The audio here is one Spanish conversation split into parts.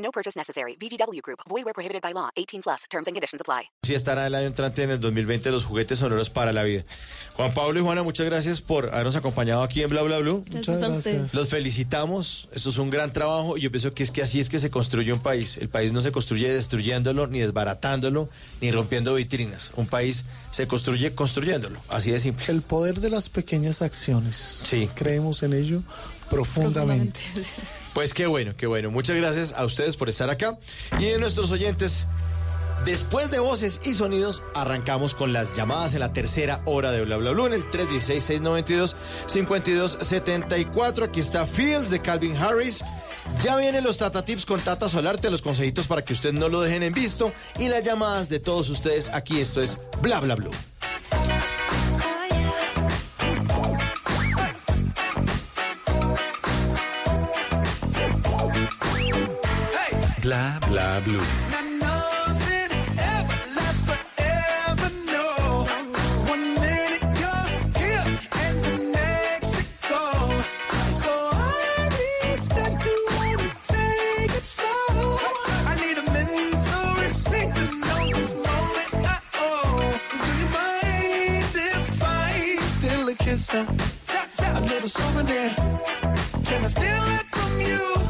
No purchase necessary. VGW Group. Void where prohibited by law. 18 plus. Terms and conditions apply. Sí estará el año entrante en el 2020 los juguetes sonoros para la vida. Juan Pablo y Juana, muchas gracias por habernos acompañado aquí en Bla Bla Blue. Gracias a ustedes. Los felicitamos. Esto es un gran trabajo y yo pienso que es que así es que se construye un país. El país no se construye destruyéndolo, ni desbaratándolo, ni rompiendo vitrinas. Un país se construye construyéndolo. Así de simple. El poder de las pequeñas acciones. Sí. Creemos en ello profundamente. Profundamente, sí. Pues qué bueno, qué bueno. Muchas gracias a ustedes por estar acá. Y de nuestros oyentes, después de voces y sonidos, arrancamos con las llamadas en la tercera hora de Bla Bla Blue en el 316-692-5274. Aquí está Fields de Calvin Harris. Ya vienen los Tata Tips con Tata Solarte, los consejitos para que ustedes no lo dejen en visto. Y las llamadas de todos ustedes aquí. Esto es Bla Bla Blue. Bla bla blue. A little souvenir. Can I steal it from you?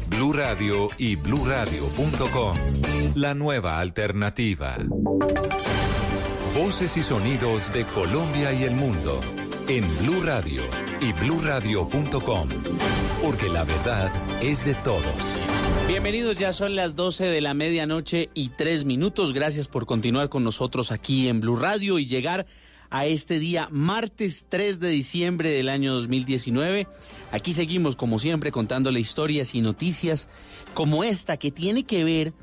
Blue Radio y bluradio.com. La nueva alternativa. Voces y sonidos de Colombia y el mundo en Blue Radio y bluradio.com, porque la verdad es de todos. Bienvenidos, ya son las 12 de la medianoche y tres minutos. Gracias por continuar con nosotros aquí en Blue Radio y llegar este día, martes 3 de diciembre del año 2019. Aquí seguimos, como siempre, contándole historias y noticias como esta que tiene que ver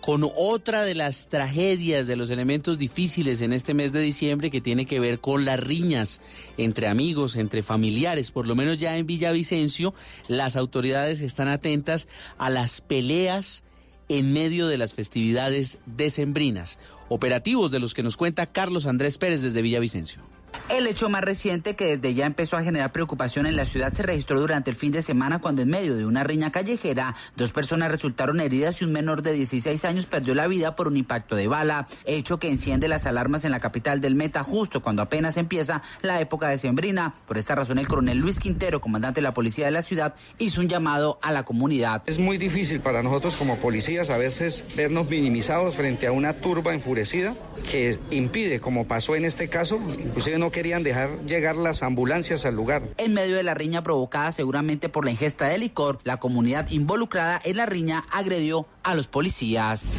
con otra de las tragedias, de los elementos difíciles en este mes de diciembre que tiene que ver con las riñas entre amigos, entre familiares. Por lo menos ya en Villavicencio las autoridades están atentas a las peleas en medio de las festividades decembrinas. Operativos de los que nos cuenta Carlos Andrés Pérez desde Villavicencio. El hecho más reciente que desde ya empezó a generar preocupación en la ciudad se registró durante el fin de semana cuando en medio de una riña callejera dos personas resultaron heridas y un menor de 16 años perdió la vida por un impacto de bala, hecho que enciende las alarmas en la capital del Meta justo cuando apenas empieza la época de sembrina. Por esta razón el coronel Luis Quintero, comandante de la policía de la ciudad, hizo un llamado a la comunidad. Es muy difícil para nosotros como policías a veces vernos minimizados frente a una turba enfurecida que impide, como pasó en este caso, inclusive no querían dejar llegar las ambulancias al lugar. En medio de la riña provocada seguramente por la ingesta de licor, la comunidad involucrada en la riña agredió a los policías.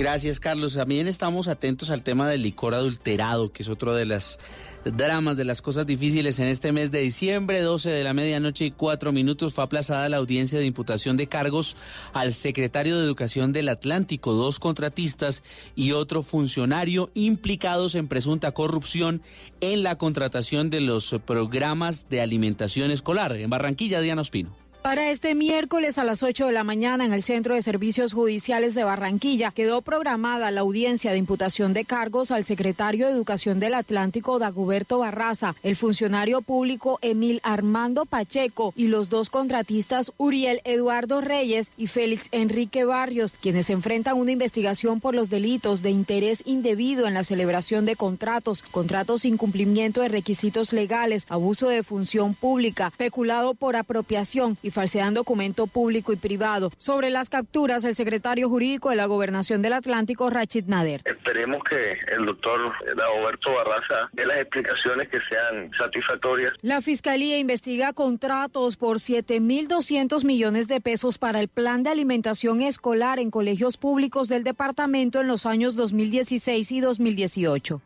Gracias, Carlos. También estamos atentos al tema del licor adulterado, que es otro de las dramas, de las cosas difíciles en este mes de diciembre, 12 de la medianoche y cuatro minutos, fue aplazada la audiencia de imputación de cargos al secretario de Educación del Atlántico, dos contratistas y otro funcionario implicados en presunta corrupción en la contratación de los programas de alimentación escolar. En Barranquilla, Diana Ospino. Para este miércoles a las 8 de la mañana en el Centro de Servicios Judiciales de Barranquilla quedó programada la audiencia de imputación de cargos al secretario de Educación del Atlántico, Daguberto Barraza, el funcionario público Emil Armando Pacheco y los dos contratistas Uriel Eduardo Reyes y Félix Enrique Barrios, quienes enfrentan una investigación por los delitos de interés indebido en la celebración de contratos, contratos sin cumplimiento de requisitos legales, abuso de función pública, peculado por apropiación y falsedad en documento público y privado. Sobre las capturas, el secretario jurídico de la Gobernación del Atlántico, Rachid Nader. Esperemos que el doctor Dagoberto Barraza dé las explicaciones que sean satisfactorias. La Fiscalía investiga contratos por 7.200 millones de pesos para el plan de alimentación escolar en colegios públicos del departamento en los años 2016 y 2018.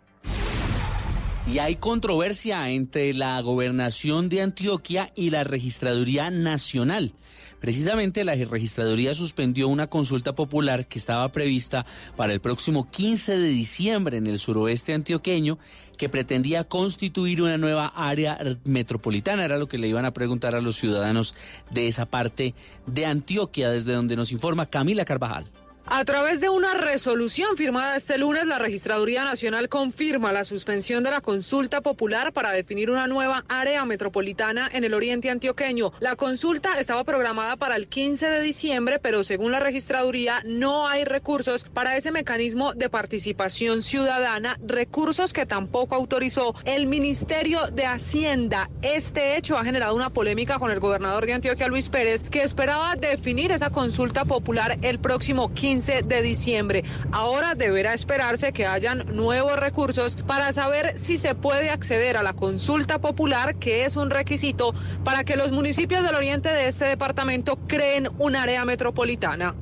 Y hay controversia entre la gobernación de Antioquia y la Registraduría Nacional. Precisamente la Registraduría suspendió una consulta popular que estaba prevista para el próximo 15 de diciembre en el suroeste antioqueño que pretendía constituir una nueva área metropolitana. Era lo que le iban a preguntar a los ciudadanos de esa parte de Antioquia, desde donde nos informa Camila Carvajal. A través de una resolución firmada este lunes, la Registraduría Nacional confirma la suspensión de la consulta popular para definir una nueva área metropolitana en el oriente antioqueño. La consulta estaba programada para el 15 de diciembre, pero según la Registraduría no hay recursos para ese mecanismo de participación ciudadana, recursos que tampoco autorizó el Ministerio de Hacienda. Este hecho ha generado una polémica con el gobernador de Antioquia, Luis Pérez, que esperaba definir esa consulta popular el próximo 15 de diciembre. Ahora deberá esperarse que hayan nuevos recursos para saber si se puede acceder a la consulta popular, que es un requisito para que los municipios del oriente de este departamento creen un área metropolitana.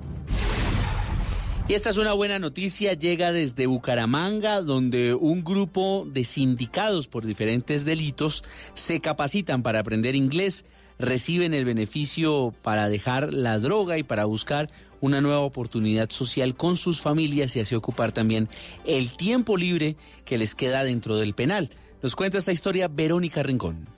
Y esta es una buena noticia, llega desde Bucaramanga, donde un grupo de sindicados por diferentes delitos se capacitan para aprender inglés, reciben el beneficio para dejar la droga y para buscar una nueva oportunidad social con sus familias y así ocupar también el tiempo libre que les queda dentro del penal. Nos cuenta esta historia Verónica Rincón.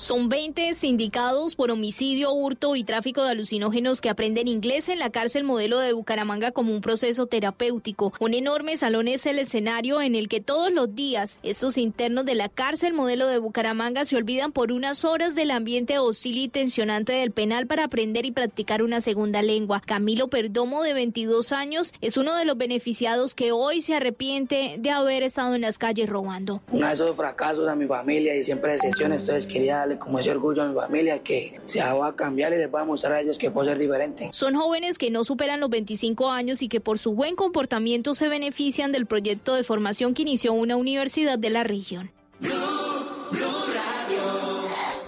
Son 20 sindicados por homicidio, hurto y tráfico de alucinógenos que aprenden inglés en la cárcel modelo de Bucaramanga como un proceso terapéutico. Un enorme salón es el escenario en el que todos los días estos internos de la cárcel modelo de Bucaramanga se olvidan por unas horas del ambiente hostil y tensionante del penal para aprender y practicar una segunda lengua. Camilo Perdomo, de 22 años, es uno de los beneficiados que hoy se arrepiente de haber estado en las calles robando. Uno de esos fracasos a mi familia y siempre decepciones, entonces quería darle como ese orgullo a mi familia que se va a cambiar y les voy a mostrar a ellos que puedo ser diferente. Son jóvenes que no superan los 25 años y que por su buen comportamiento se benefician del proyecto de formación que inició una universidad de la región.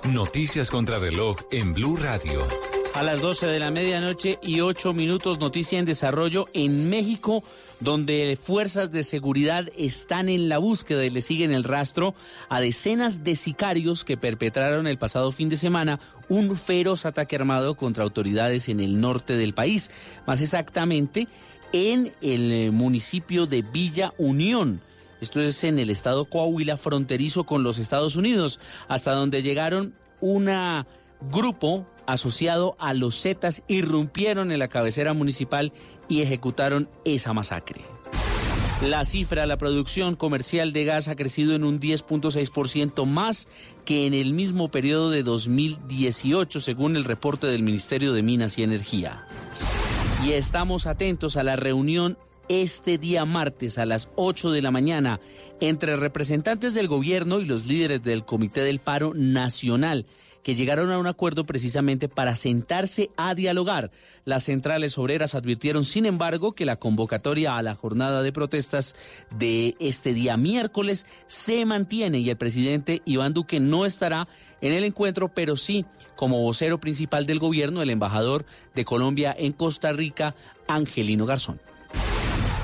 Noticias contra reloj en Blue Radio. A las 12 de la medianoche y 8 minutos, noticia en desarrollo en México, donde fuerzas de seguridad están en la búsqueda y le siguen el rastro a decenas de sicarios que perpetraron el pasado fin de semana un feroz ataque armado contra autoridades en el norte del país, más exactamente en el eh, municipio de Villa Unión. Esto es en el estado Coahuila, fronterizo con los Estados Unidos, hasta donde llegaron una grupo asociado a los Zetas irrumpieron en la cabecera municipal y ejecutaron esa masacre. La cifra, la producción comercial de gas ha crecido en un 10.6% más que en el mismo periodo de 2018, según el reporte del Ministerio de Minas y Energía. Y estamos atentos a la reunión este día martes a las 8 de la mañana entre representantes del gobierno y los líderes del Comité del Paro Nacional que llegaron a un acuerdo precisamente para sentarse a dialogar. Las centrales obreras advirtieron, sin embargo, que la convocatoria a la jornada de protestas de este día miércoles se mantiene y el presidente Iván Duque no estará en el encuentro, pero sí como vocero principal del gobierno, el embajador de Colombia en Costa Rica, Angelino Garzón.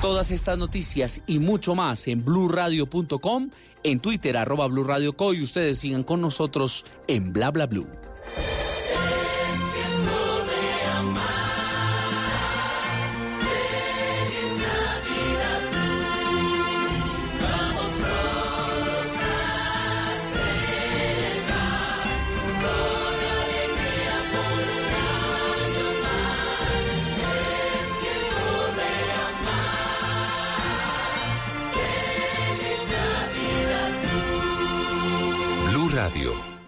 Todas estas noticias y mucho más en blurradio.com, en Twitter arroba blurradioco y ustedes sigan con nosotros en bla bla blue.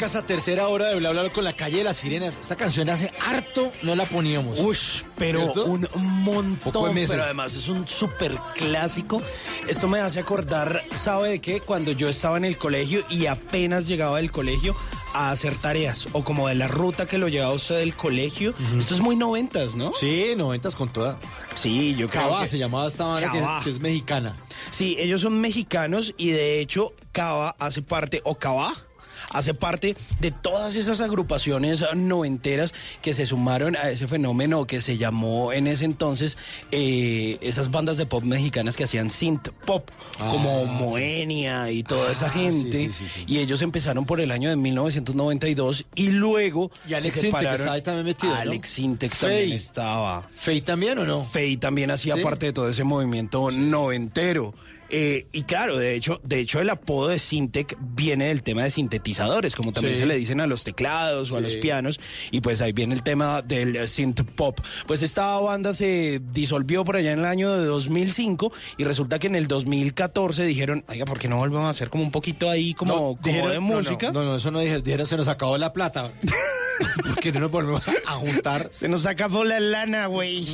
Arranca esta tercera hora de bla bla Bla con la calle de las sirenas. Esta canción hace harto no la poníamos. Ush, pero ¿Cierto? un montón, pero además es un súper clásico. Esto me hace acordar, ¿sabe de qué? Cuando yo estaba en el colegio y apenas llegaba del colegio a hacer tareas, o como de la ruta que lo llevaba usted del colegio. Esto es muy noventas, ¿no? Sí, noventas con toda. Sí, yo creo Cava que... se llamaba esta banda que que es mexicana. Sí, ellos son mexicanos y de hecho Cava hace parte, o Cava hace parte de todas esas agrupaciones noventeras que se sumaron a ese fenómeno que se llamó en ese entonces eh, esas bandas de pop mexicanas que hacían synth pop, como Moenia y toda esa Ah, gente. sí, sí, sí, sí. Y ellos empezaron por el año de 1992 y luego Y Alex se separaron. ahí también metido, ¿no? Alex Fey. también estaba. ¿Fey también o no? Fey también hacía parte de todo ese movimiento noventero. Eh, y claro, de hecho, de hecho el apodo de Syntec viene del tema de sintetizadores, como también Sí. se le dicen a los teclados o a los pianos, y pues ahí viene el tema del synth pop. Pues esta banda se disolvió por allá en el año de 2005 y resulta que en el 2014 dijeron, oiga, ¿por qué no volvemos a hacer como un poquito ahí como, como dijeron- de no, no, música? No, no, eso no dijeron, dijeron, se nos acabó la plata. Porque no nos volvemos a juntar. Se nos acabó la lana, güey.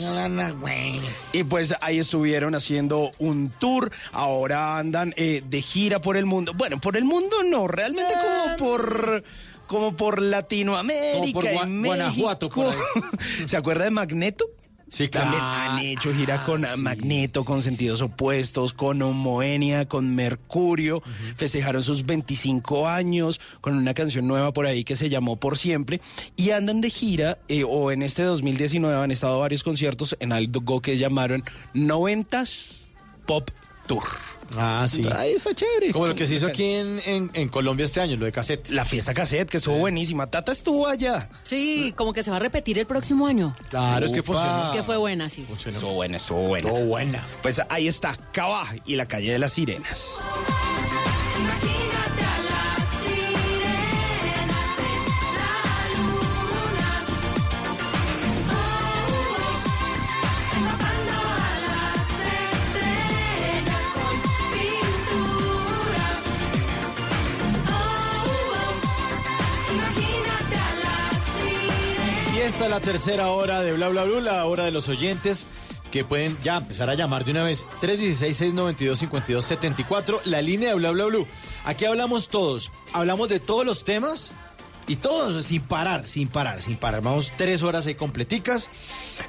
Y pues ahí estuvieron haciendo un tour. Ahora andan eh, de gira por el mundo. Bueno, por el mundo no, realmente como por como por Latinoamérica Como por y Gua- México. Guanajuato, por ahí. ¿Se acuerda de Magneto? Sí, También claro. han hecho gira con Ah, sí, Magneto, con sentidos opuestos, con Homoenia, con Mercurio. Festejaron sus 25 años con una canción nueva por ahí que se llamó Por Siempre. Y andan de gira, eh, o en este 2019 han estado varios conciertos en algo que llamaron 90s Pop Tour. Ah, sí. Ahí está chévere. Como lo que se hizo aquí en, en, en Colombia este año, lo de cassette. La fiesta cassette, que estuvo buenísima. Tata estuvo allá. Sí, como que se va a repetir el próximo año. Claro, es que funcionó. Es que fue buena, sí. Estuvo buena, estuvo buena. Estuvo buena. Pues ahí está, Cava y la calle de las sirenas. Esta es la tercera hora de Bla Bla Bla, la hora de los oyentes que pueden ya empezar a llamar de una vez. 316-692-5274, la línea de Bla Bla Bla. Aquí hablamos todos, hablamos de todos los temas y todos sin parar, sin parar, sin parar. Vamos tres horas ahí completicas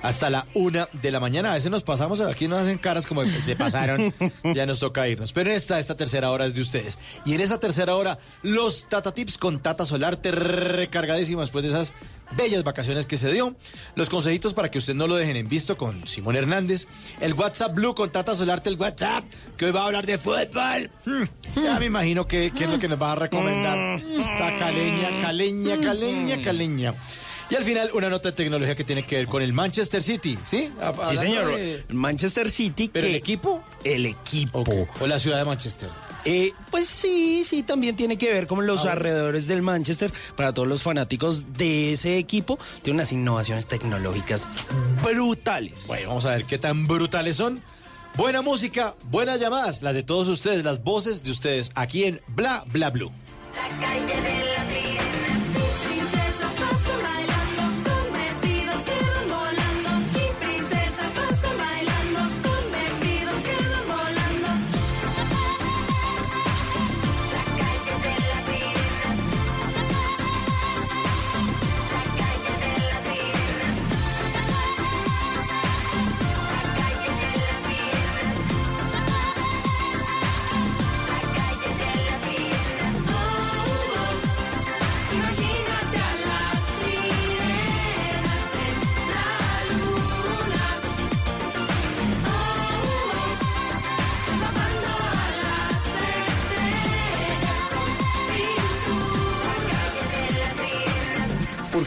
hasta la una de la mañana. A veces nos pasamos, aquí nos hacen caras como se pasaron, ya nos toca irnos. Pero en esta, esta tercera hora es de ustedes. Y en esa tercera hora, los Tata Tips con Tata Solarte recargadísimo después de esas bellas vacaciones que se dio. Los consejitos para que usted no lo dejen en visto con Simón Hernández. El WhatsApp Blue con Tata Solarte, el WhatsApp, que hoy va a hablar de fútbol. Hmm, ya me imagino que, que es lo que nos va a recomendar. Esta caleña, caleña, caleña, caleña. Y al final, una nota de tecnología que tiene que ver con el Manchester City, ¿sí? Sí, señor. de- Manchester City. ¿Pero que- el equipo? El equipo. O la ciudad de Manchester. Eh, pues sí, sí, también tiene que ver con los Ah, alrededores del Manchester. Para todos los fanáticos de ese equipo, tiene unas innovaciones tecnológicas brutales. Bueno, vamos a ver qué tan brutales son. Buena música, buenas llamadas, las de todos ustedes, las voces de ustedes, aquí en Bla Bla Blue.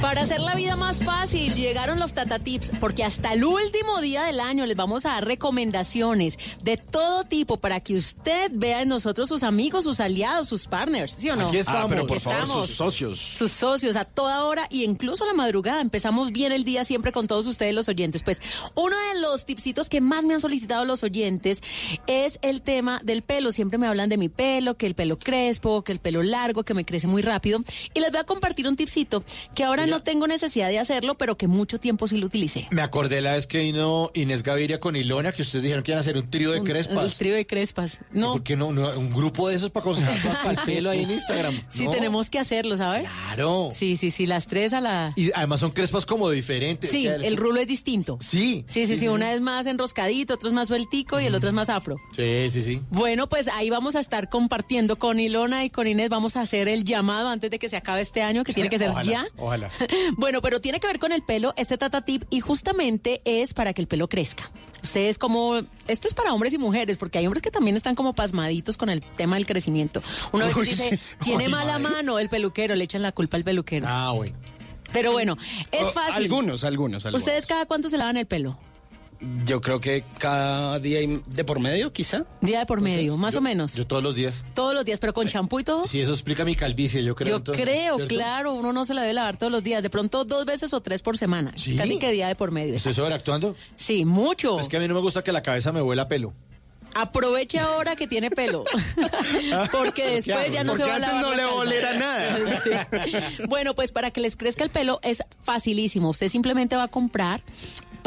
Para hacer la vida más fácil, llegaron los Tata Tips, porque hasta el último día del año les vamos a dar recomendaciones de todo tipo para que usted vea en nosotros sus amigos, sus aliados, sus partners, ¿sí o no? Aquí estamos. Ah, pero por favor, Estamos. sus socios. sus socios a toda hora y incluso a la madrugada. Empezamos bien el día siempre con todos ustedes los oyentes. Pues uno de los tipsitos que más me han solicitado los oyentes es el tema del pelo. Siempre me hablan de mi pelo, que el pelo crespo, que el pelo largo, que me crece muy rápido. Y les voy a compartir un tipsito que ahora no tengo necesidad de hacerlo, pero que mucho tiempo sí lo utilicé. Me acordé la vez que vino Inés Gaviria con Ilona, que ustedes dijeron que iban a hacer un trío de Un- crespas. El trío de crespas. No. ¿Por qué no, no? Un grupo de esos para aconsejar el pelo ahí en Instagram. Sí, ¿no? tenemos que hacerlo, ¿sabes? Claro. Sí, sí, sí, las tres a la... Y además son crespas como diferentes. Sí, el rulo es distinto. Sí. Sí, sí, sí, una es más enroscadito, otro es más sueltico y el otro es más afro. Sí, sí, sí. Bueno, pues ahí vamos a estar compartiendo con Ilona y con Inés. Vamos a hacer el llamado antes de que se acabe este año, que tiene que ser Ojalá, ya. Ojalá. Bueno, pero tiene que ver con el pelo, este Tata Tip, y justamente es para que el pelo crezca. Ustedes como, esto es para hombres y mujeres, porque hay hombres que también están como pasmaditos con el tema del crecimiento. Uno a veces Uy, dice, tiene uy, mala madre. mano el peluquero, le echan la culpa al peluquero. Ah, bueno. Pero bueno, es fácil. Algunos, algunos, algunos. ¿Ustedes cada cuánto se lavan el pelo? Yo creo que cada día y- de por medio, quizá. Día de por medio, más o menos. Yo todos los días. Todos los días, pero con champú y todo. Sí, eso explica mi calvicie, yo creo. Yo entonces, creo, ¿cierto? claro, uno no se la debe lavar todos los días, de pronto dos veces o tres por semana, ¿Sí? casi que día de por medio. ¿Estoy sobreactuando? Sí, mucho. Es que a mí no me gusta que la cabeza me huela a pelo. Aproveche ahora que tiene pelo, porque ¿Qué después ya no se va a lavar no la le volera nada. Sí. Bueno, pues para que les crezca el pelo es facilísimo. Usted simplemente va a comprar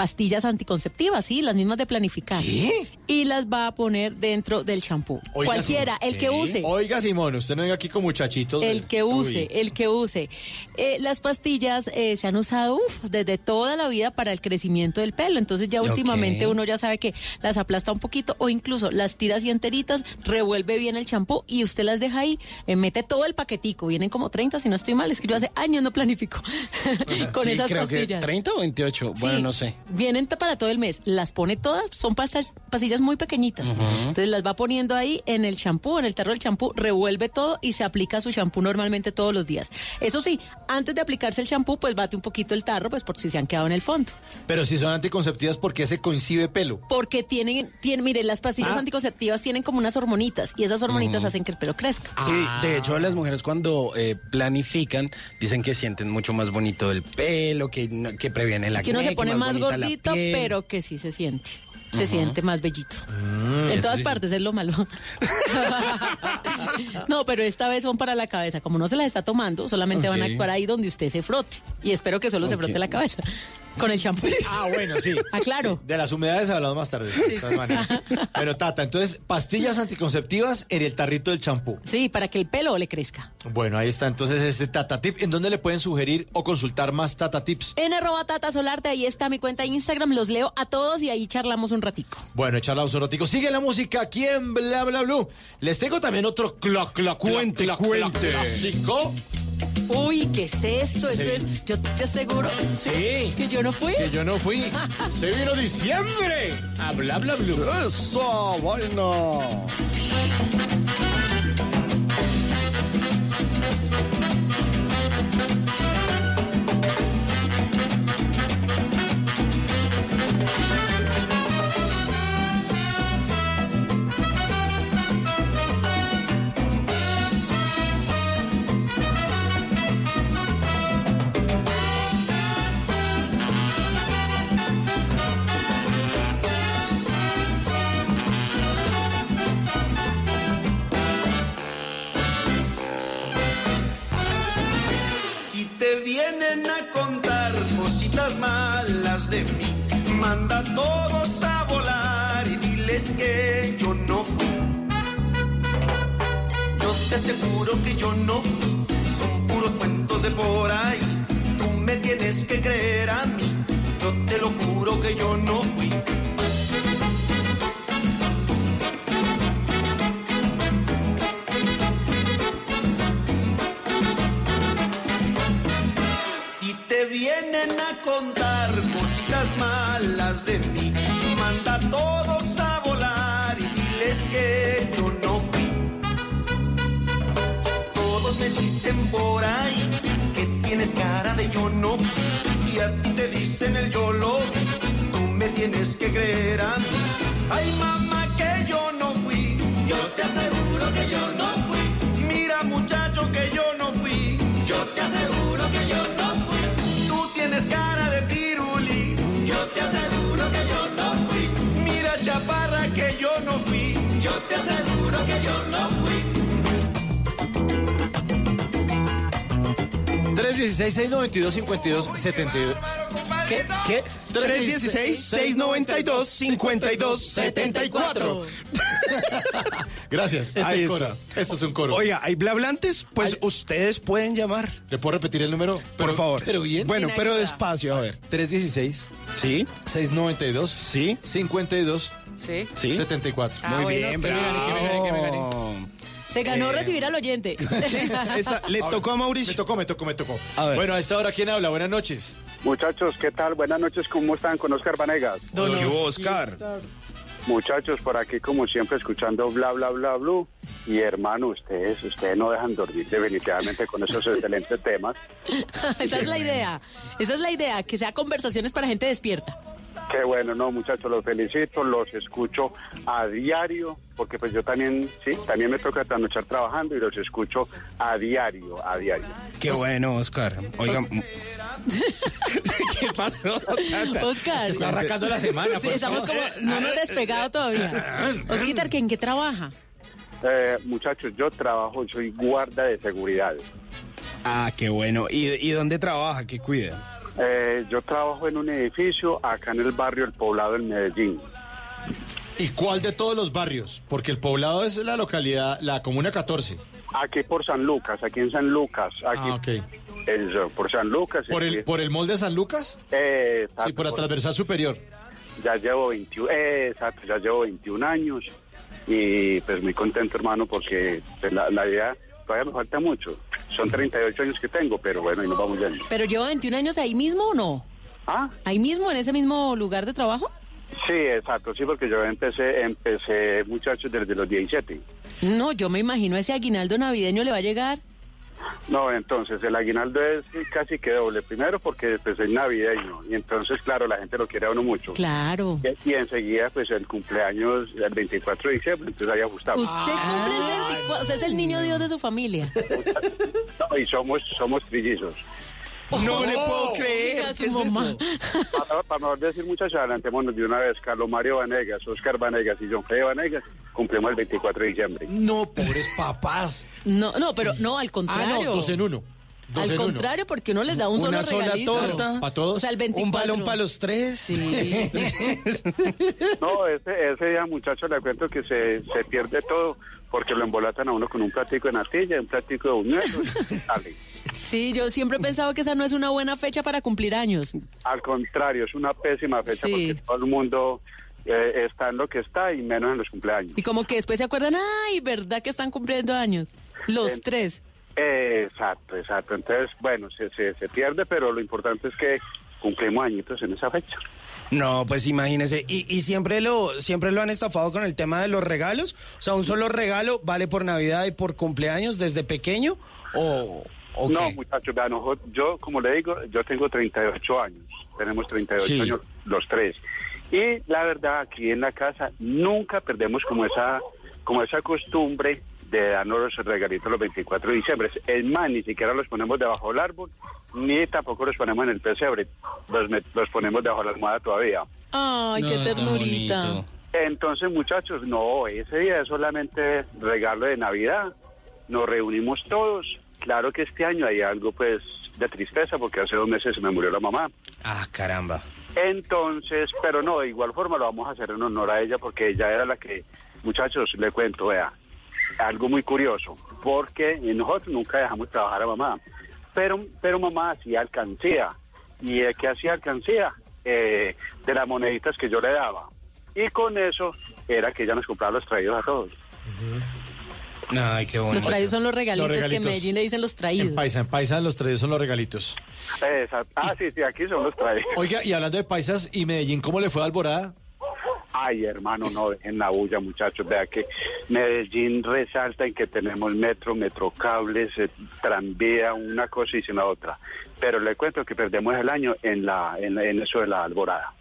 pastillas anticonceptivas, sí, las mismas de planificar. Y las va a poner dentro del champú. Cualquiera, Simón. el que ¿Qué? use. Oiga, Simón, usted no venga aquí con muchachitos. El que use, Uy. el que use. Eh, las pastillas eh, se han usado uf, desde toda la vida para el crecimiento del pelo. Entonces ya últimamente uno ya sabe que las aplasta un poquito o incluso las tira así enteritas, revuelve bien el champú y usted las deja ahí, eh, mete todo el paquetico. Vienen como 30, si no estoy mal. Es que yo hace años no planifico con Sí, esas creo que pastillas. 30 o 28. Bueno, Sí, no sé. Vienen para todo el mes. Las pone todas, son pastas, pastillas muy pequeñitas. Entonces las va poniendo ahí en el champú, en el tarro del champú, revuelve todo y se aplica su champú normalmente todos los días. Eso sí, antes de aplicarse el champú, pues bate un poquito el tarro, pues por si se han quedado en el fondo. Pero si son anticonceptivas, ¿por qué se coincide pelo? Porque tienen, tienen mire, las pastillas Ah. anticonceptivas tienen como unas hormonitas y esas hormonitas hacen que el pelo crezca. Sí, de hecho las mujeres cuando eh, planifican dicen que sienten mucho más bonito el pelo, que, no- que previene la que uno se pone más bonita la gordito, pero que sí se siente. Se siente más bellito. en eso todas partes es lo malo. no, pero esta vez son para la cabeza. Como no se las está tomando, solamente van a actuar ahí donde usted se frote. Y espero que solo se frote la cabeza. Con el champú. Ah, bueno, sí. Ah, claro. Sí, de las humedades hablamos más tarde. de todas maneras. Pero Tata, entonces, pastillas anticonceptivas en el tarrito del champú. Sí, para que el pelo le crezca. Bueno, ahí está entonces este Tata Tip. ¿En dónde le pueden sugerir o consultar más Tata Tips? En arroba Tata Solarte, ahí está mi cuenta de Instagram, los leo a todos y ahí charlamos un ratico. Bueno, charlamos un ratico. Sigue la música aquí en Bla Bla Blue. Les tengo también otro clock, clock, Cuente, clock, cuente. clásico. Uy, ¿qué es esto? Esto Sí. es, yo te aseguro Sí. que yo no fui. Que yo no fui. Se vino diciembre. A Bla Bla Blue. Eso, bueno. Yo no tienes que creer a mí. Ay, mamá, que yo no fui. Yo te aseguro que yo no fui. Mira, muchacho, que yo no fui. Yo te aseguro que yo no fui. Tú tienes cara de piruli. Yo te aseguro que yo no fui. Mira, chaparra, que yo no fui. Yo te aseguro que yo no fui. 316-692-5272. ¿Qué? ¿Qué? 316-692-5274. Gracias. Este Ahí es coro. está. Esto es un coro. Oiga, hay blablantes, pues ustedes pueden llamar. ¿Le puedo repetir el número? Por favor. Pero bien. Bueno, Sin pero ayuda. despacio, a ver. 316 ¿Sí? 692 ¿Sí? 52 Sí. ¿Sí? 74. Ah, Muy bueno, bien, sí. bravo. Se ganó Eh. recibir al oyente. Esa- ¿Le tocó a Me Mauricio? tocó, me tocó, me tocó. A ver. Bueno, a esta hora, ¿quién habla? Buenas noches. Muchachos, ¿qué tal? Buenas noches, ¿cómo están? Con Oscar Vanegas. Don ¿Qué hubo, Oscar. Oscar? Muchachos, por aquí como siempre escuchando bla, bla, bla, bla. Y hermano, ustedes, ustedes no dejan dormir definitivamente con esos excelentes temas. Esa es la idea. Esa es la idea, que sea conversaciones para gente despierta. Qué bueno, no, muchachos, los felicito, los escucho a diario, porque pues yo también, sí, también me toca trasnochar trabajando y los escucho a diario, a diario. Qué bueno, Oscar. Oiga. ¿Qué pasó? Oscar. Está arrancando la semana. Sí, estamos como, no nos despegado todavía. Osquitar, ¿que ¿en qué trabaja? Eh, muchachos, yo trabajo, soy guarda de seguridad. Ah, qué bueno. ¿Y, y dónde trabaja? ¿Qué cuida? Eh, yo trabajo en un edificio acá en el barrio El Poblado en Medellín. ¿Y cuál de todos los barrios? Porque el poblado es la localidad, la comuna 14. Aquí por San Lucas, aquí en San Lucas, aquí Ah, ok. el- por San Lucas. ¿Por el, por el molde de San Lucas? Eh, exacto, Sí, por la transversal superior. Ya llevo 21, eh, exacto, ya llevo 21 años y pues muy contento hermano porque pues, la, la idea todavía me falta mucho. Son 38 años que tengo, pero bueno, y nos vamos yendo. ¿Pero lleva 21 años ahí mismo o no? ¿Ah? ¿Ahí mismo, en ese mismo lugar de trabajo? Sí, exacto, sí, porque yo empecé, empecé muchachos desde los 17. No, yo me imagino ese aguinaldo navideño le va a llegar. No, entonces el aguinaldo es casi que doble. Primero porque pues es navideño y entonces claro, la gente lo quiere a uno mucho. Claro. Y, y enseguida pues el cumpleaños el 24 de diciembre, entonces ahí ajustamos. Usted cumple el 24, o sea, es el niño Dios de su familia. No, y somos, somos trillizos. No le puedo creer. Oiga, su ¿Qué es mamá. eso? Para, para mejor decir muchachos, adelantémonos de una vez. Carlos Mario Vanegas, Oscar Vanegas y John Freddy Vanegas cumplimos el 24 de diciembre. No, pobres papás. No, no, pero no, al Ah, contrario. no, dos en uno. Dos Al contrario, porque uno les da un Una solo sola regalito. torta. ¿Para todos? O sea, el 24. Un balón para los tres. Sí. No, ese, ese día, muchachos, le cuento que se, se pierde todo porque lo embolatan a uno con un platico de natilla, un platico de buñuelos. Dale. Sí, yo siempre he pensado que esa no es una buena fecha para cumplir años. Al contrario, es una pésima fecha Sí. porque todo el mundo eh, está en lo que está y menos en los cumpleaños. Y como que después se acuerdan, ay, ¿verdad que están cumpliendo años? Los En- tres. Exacto, exacto. Entonces, bueno, se, se, se pierde, pero lo importante es que cumplimos añitos en esa fecha. No, pues imagínese. ¿Y, y siempre lo siempre lo han estafado con el tema de los regalos? O sea, ¿un solo regalo vale por Navidad y por cumpleaños desde pequeño? ¿O, no, muchachos, vean, yo, como le digo, yo tengo 38 años. Tenemos 38 Sí. años los tres. Y la verdad, aquí en la casa nunca perdemos como esa, como esa costumbre de darnos los regalitos los 24 de diciembre. Es más, ni siquiera los ponemos debajo del árbol, ni tampoco los ponemos en el pesebre. Los, met- los ponemos debajo de la almohada todavía. Ay, qué No, ternurita. Entonces, muchachos, no, ese día es solamente regalo de Navidad. Nos reunimos todos. Claro que este año hay algo, pues, de tristeza, porque hace dos meses se me murió la mamá. Ah, caramba. Entonces, pero no, de igual forma lo vamos a hacer en honor a ella, porque ella era la que, muchachos, le cuento, vea, algo muy curioso, porque nosotros nunca dejamos trabajar a mamá, pero, pero mamá hacía alcancía. ¿Y de qué hacía alcancía? Eh, de las moneditas que yo le daba. Y con eso era que ella nos compraba los traídos a todos. Ay, qué bueno. Los traídos son los regalitos, Los que en regalitos. Medellín le dicen los En traídos. Paisa, en Paisa los traídos son los regalitos. Exacto. Ah, sí, sí, aquí son los traídos. Oiga, y hablando de paisas y Medellín, ¿cómo le fue a Alborada? Ay, hermano, no dejen la bulla, muchachos. Vea que Medellín resalta en que tenemos metro, metrocables, eh, tranvía, una cosa y una otra. Pero le cuento que perdemos el año en, la, en, en eso de la alborada.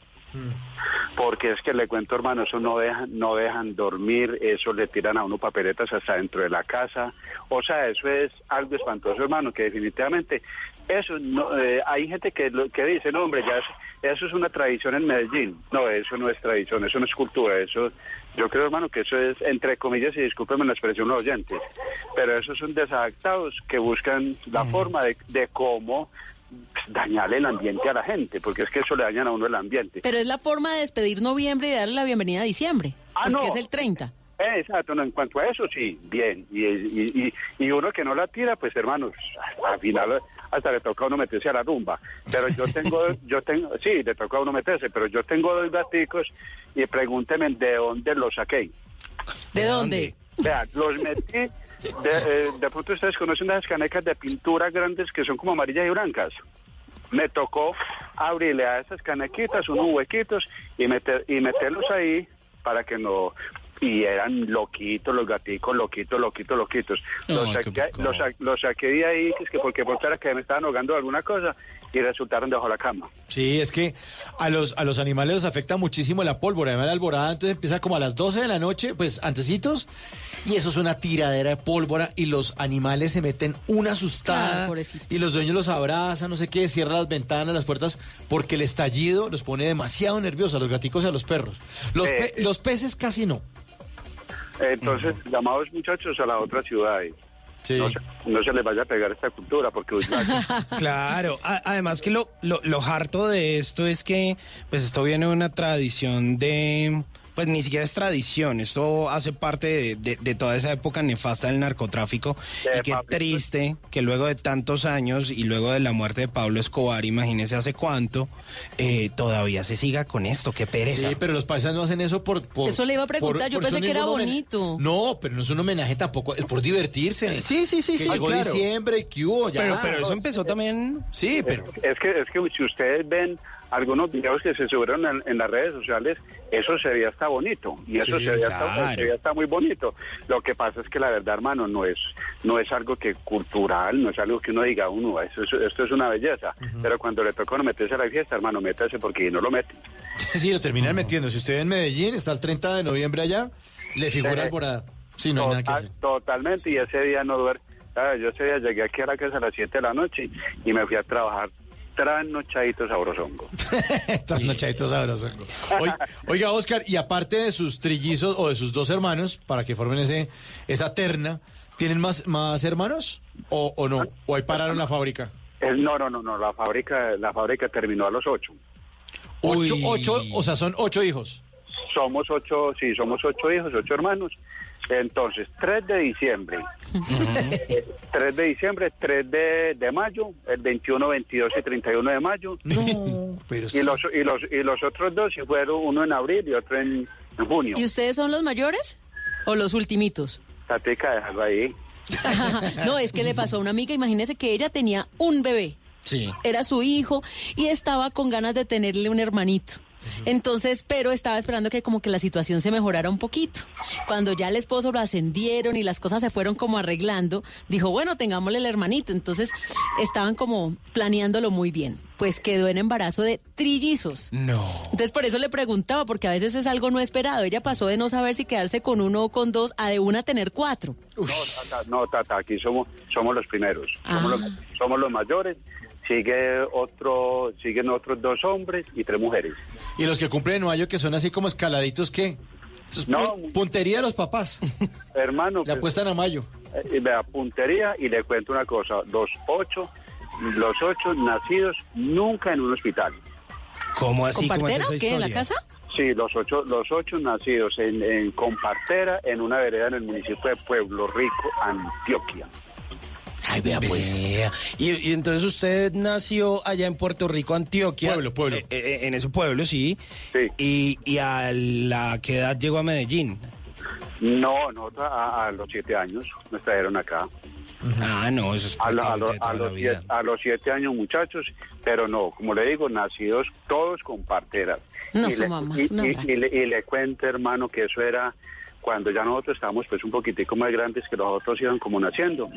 Porque es que le cuento, hermano, eso no dejan, no dejan dormir, eso le tiran a uno papeletas hasta dentro de la casa. O sea, eso es algo espantoso, hermano, que definitivamente eso no, eh, hay gente que, que dice, no, hombre, ya es- eso es una tradición en Medellín. No, eso no es tradición, eso no es cultura, eso, yo creo, hermano, que eso es, entre comillas, y discúlpenme la expresión los oyentes, pero esos son desadaptados que buscan la forma de, de cómo dañarle el ambiente a la gente, porque es que eso le dañan a uno el ambiente. Pero es la forma de despedir noviembre y darle la bienvenida a diciembre. Ah, porque no. es el 30. Eh, Exacto, no, en cuanto a eso sí, bien. Y, y, y, y uno que no la tira, pues hermanos, al final hasta le toca a uno meterse a la rumba. Pero yo tengo, yo tengo, sí, le toca a uno meterse, pero yo tengo dos gaticos y pregúnteme de dónde los saqué. ¿De dónde? Vea, los metí, de, eh, de pronto ustedes conocen las canecas de pintura grandes que son como amarillas y blancas. Me tocó abrirle a esas canequitas unos huequitos y, meter, y meterlos ahí para que no... Y eran loquitos los gaticos, loquitos, loquitos, loquitos. Los, Ay, qué saqué, los, los saqué de ahí, es que porque por era que me estaban ahogando de alguna cosa y resultaron debajo de la cama. Sí, es que a los, a los animales los afecta muchísimo la pólvora. Además, la alborada entonces empieza como a las 12 de la noche, pues antecitos, y eso es una tiradera de pólvora y los animales se meten una asustada Claro, y los dueños los abrazan, no sé qué, cierran las ventanas, las puertas, porque el estallido los pone demasiado nerviosos a los gaticos y a los perros. Los, Eh, pe- los peces casi no. Entonces, llamados muchachos a la otra ciudad. y No, se, no se les vaya a pegar esta cultura porque... Claro, a- además que lo, lo, lo harto de esto es que pues esto viene de una tradición de, pues ni siquiera es tradición, esto hace parte de, de- de toda esa época nefasta del narcotráfico y qué triste que luego de tantos años y luego de la muerte de Pablo Escobar, imagínese hace cuánto, eh, todavía se siga con esto, qué pereza. Sí, pero los paisas no hacen eso por... por- Eso le iba a preguntar, yo pensé que era bonito. No, pero no es un homenaje tampoco, es por divertirse. Sí, sí, sí, Que sí, llegó claro. diciembre y que hubo ya. Pero, pero eso empezó también... Sí, pero... Es que, es que si ustedes ven algunos videos que se subieron en, en las redes sociales, eso sería hasta bonito y eso Sí, hasta, claro. sería hasta muy bonito. Lo que pasa es que la verdad, hermano, no es no es algo que cultural, no es algo que uno diga, uno, esto es una belleza. Pero cuando le toca uno meterse a la fiesta, hermano, métase porque no lo mete. Sí, lo terminan metiendo. Si usted en Medellín está el 30 de noviembre allá, le figura Sí. alborada. Sí, no hay nada que Total- hacer. Totalmente, y ese día no duermo. Ah, Yo ese día llegué aquí a la casa a las 7 de la noche y me fui a trabajar trasnochadito sabrosongo. Trasnochadito sabroso. Oiga, Oscar, y aparte de sus trillizos o de sus dos hermanos, para que formen ese esa terna, ¿tienen más, más hermanos o, o no? ¿O ahí pararon la fábrica? Eh, No, no, no, no, la fábrica, la fábrica terminó a los 8. Ocho, ocho, o sea, son ocho hijos. Somos ocho, sí, somos ocho hijos, ocho hermanos. Entonces, 3 de diciembre, 3 de diciembre, 3 de, de mayo, el 21, 22 y 31 de mayo. No, pero y los, y los y los otros dos sí fueron uno en abril y otro en, en junio. ¿Y ustedes son los mayores o los ultimitos? Tatica, déjalo ahí. no, es que le pasó a una amiga, imagínese que ella tenía un bebé. Sí. Era su hijo y estaba con ganas de tenerle un hermanito. Entonces, pero estaba esperando que como que la situación se mejorara un poquito. Cuando ya el esposo lo ascendieron y las cosas se fueron como arreglando, dijo, bueno, tengámosle el hermanito. Entonces, estaban como planeándolo muy bien. Pues quedó en embarazo de trillizos. No. Entonces, por eso le preguntaba, porque a veces es algo no esperado. Ella pasó de no saber si quedarse con uno o con dos a de una tener cuatro. No, tata, no, tata, aquí somos, somos los primeros. Somos, Ah. los, somos los mayores. Sigue otro, siguen otros dos hombres y tres mujeres. Y los que cumplen en mayo, que son así como escaladitos, ¿qué? Es No. pu- puntería de los papás. Hermano, Le pues, apuestan a mayo. eh, vea, puntería y le cuento una cosa. Los ocho, los ocho nacidos nunca en un hospital. ¿Cómo así? ¿Con ¿Cómo es partera qué? ¿En la casa? Sí, los ocho, los ocho nacidos en, en Compartera, en una vereda en el municipio de Pueblo Rico, Antioquia. Ay, vea pues. Y, y entonces usted nació allá en Puerto Rico, Antioquia. Pueblo, pueblo. Eh, eh, en ese pueblo, sí. Sí. Y, y a la qué edad llegó a Medellín. No, no, a, a los siete años nos trajeron acá. Ah, no, eso es a, lo- los siete, a los siete años muchachos, pero no, como le digo, nacidos todos con parteras. No, y, su le, mamá, y, no, y- Raquel. y le, y le cuento, hermano, que eso era cuando ya nosotros estábamos pues un poquitico más grandes que los otros iban como naciendo.